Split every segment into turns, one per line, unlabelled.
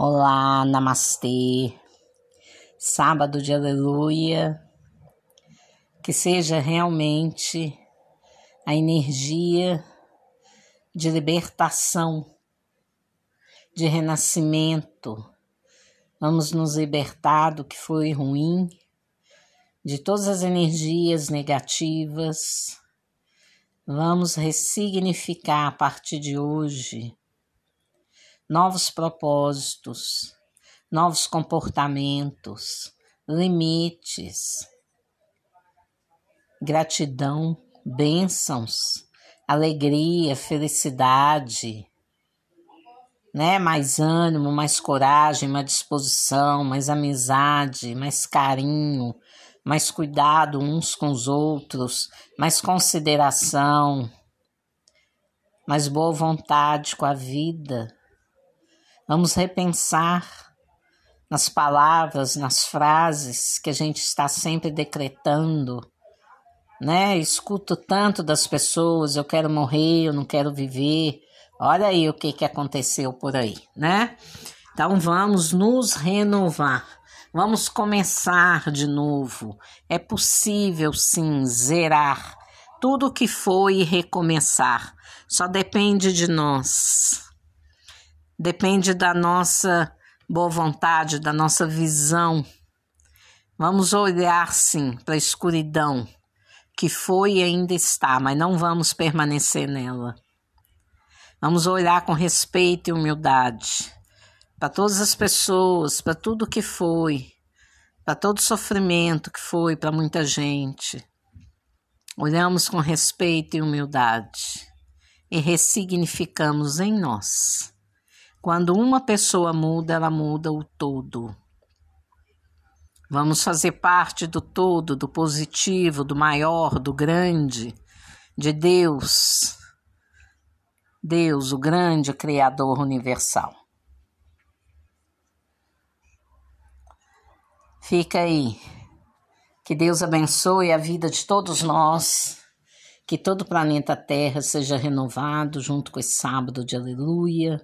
Olá, namastê. Sábado de aleluia. Que seja realmente a energia de libertação, de renascimento. Vamos nos libertar do que foi ruim, de todas as energias negativas. Vamos ressignificar a partir de hoje novos propósitos, novos comportamentos, limites, gratidão, bênçãos, alegria, felicidade, né? Mais ânimo, mais coragem, mais disposição, mais amizade, mais carinho, mais cuidado uns com os outros, mais consideração, mais boa vontade com a vida Vamos repensar nas palavras, nas frases que a gente está sempre decretando, né? Escuto tanto das pessoas, eu quero morrer, eu não quero viver. Olha aí o que, que aconteceu por aí, né? Então vamos nos renovar. Vamos começar de novo. É possível sim zerar tudo que foi e recomeçar. Só depende de nós depende da nossa boa vontade, da nossa visão. Vamos olhar sim para a escuridão que foi e ainda está, mas não vamos permanecer nela. Vamos olhar com respeito e humildade para todas as pessoas, para tudo que foi, para todo o sofrimento que foi para muita gente. Olhamos com respeito e humildade e ressignificamos em nós quando uma pessoa muda, ela muda o todo. Vamos fazer parte do todo, do positivo, do maior, do grande, de Deus. Deus, o grande Criador universal. Fica aí. Que Deus abençoe a vida de todos nós. Que todo o planeta Terra seja renovado junto com esse sábado de aleluia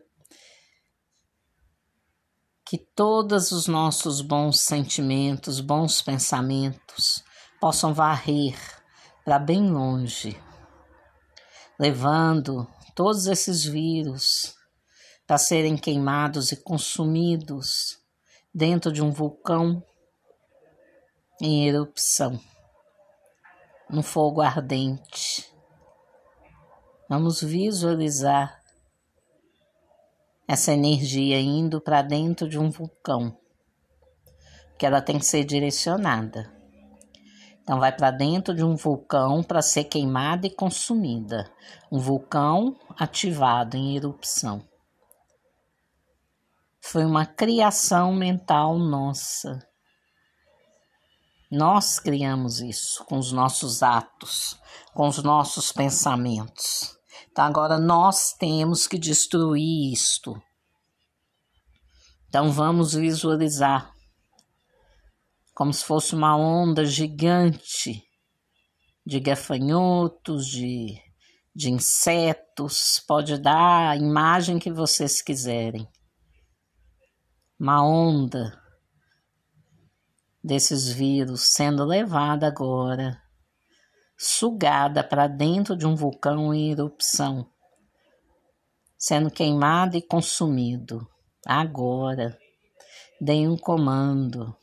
que todos os nossos bons sentimentos, bons pensamentos possam varrer para bem longe, levando todos esses vírus para serem queimados e consumidos dentro de um vulcão em erupção, no fogo ardente. Vamos visualizar essa energia indo para dentro de um vulcão, que ela tem que ser direcionada. Então vai para dentro de um vulcão para ser queimada e consumida. Um vulcão ativado em erupção. Foi uma criação mental nossa. Nós criamos isso com os nossos atos, com os nossos pensamentos. Então agora nós temos que destruir isto. Então vamos visualizar como se fosse uma onda gigante de gafanhotos, de, de insetos, pode dar a imagem que vocês quiserem. Uma onda desses vírus sendo levada agora sugada para dentro de um vulcão em erupção, sendo queimado e consumido. Agora, dei um comando.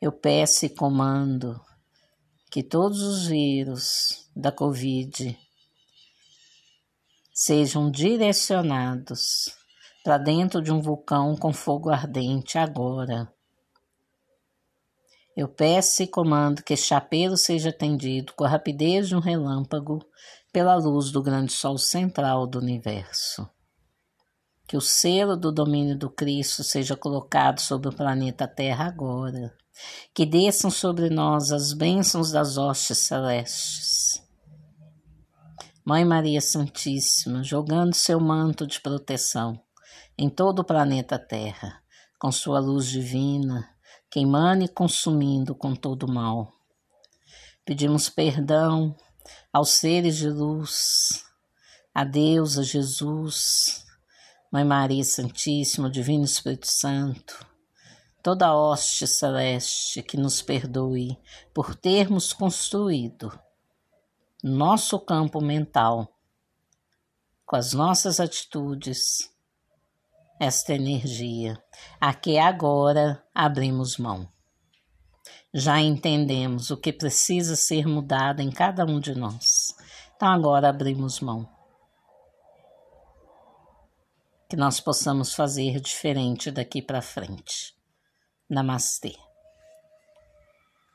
Eu peço e comando que todos os vírus da Covid sejam direcionados para dentro de um vulcão com fogo ardente agora eu peço e comando que este apelo seja atendido com a rapidez de um relâmpago pela luz do grande sol central do universo. Que o selo do domínio do Cristo seja colocado sobre o planeta Terra agora. Que desçam sobre nós as bênçãos das hostes celestes. Mãe Maria Santíssima, jogando seu manto de proteção em todo o planeta Terra, com sua luz divina, queimando e consumindo com todo o mal. Pedimos perdão aos seres de luz, a Deus, a Jesus, Mãe Maria Santíssima, Divino Espírito Santo, toda a hoste celeste que nos perdoe por termos construído nosso campo mental com as nossas atitudes esta energia a que agora abrimos mão. Já entendemos o que precisa ser mudado em cada um de nós. Então agora abrimos mão que nós possamos fazer diferente daqui para frente. Namastê.